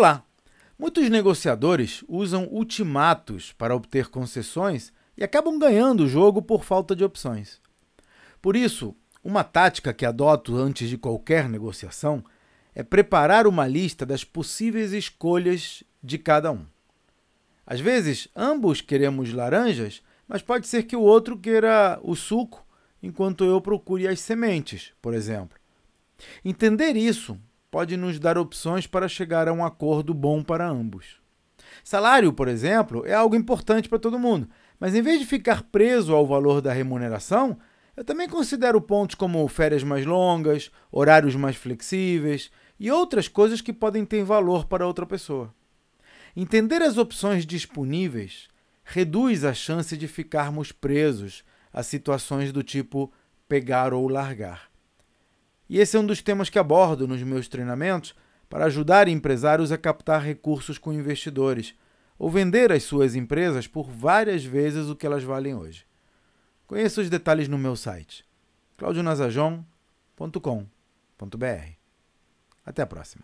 Olá! Muitos negociadores usam ultimatos para obter concessões e acabam ganhando o jogo por falta de opções. Por isso, uma tática que adoto antes de qualquer negociação é preparar uma lista das possíveis escolhas de cada um. Às vezes, ambos queremos laranjas, mas pode ser que o outro queira o suco, enquanto eu procure as sementes, por exemplo. Entender isso pode nos dar opções para chegar a um acordo bom para ambos. Salário, por exemplo, é algo importante para todo mundo, mas em vez de ficar preso ao valor da remuneração, eu também considero pontos como férias mais longas, horários mais flexíveis e outras coisas que podem ter valor para outra pessoa. Entender as opções disponíveis reduz a chance de ficarmos presos a situações do tipo pegar ou largar. E esse é um dos temas que abordo nos meus treinamentos para ajudar empresários a captar recursos com investidores ou vender as suas empresas por várias vezes o que elas valem hoje. Conheça os detalhes no meu site claudionazajon.com.br. Até a próxima.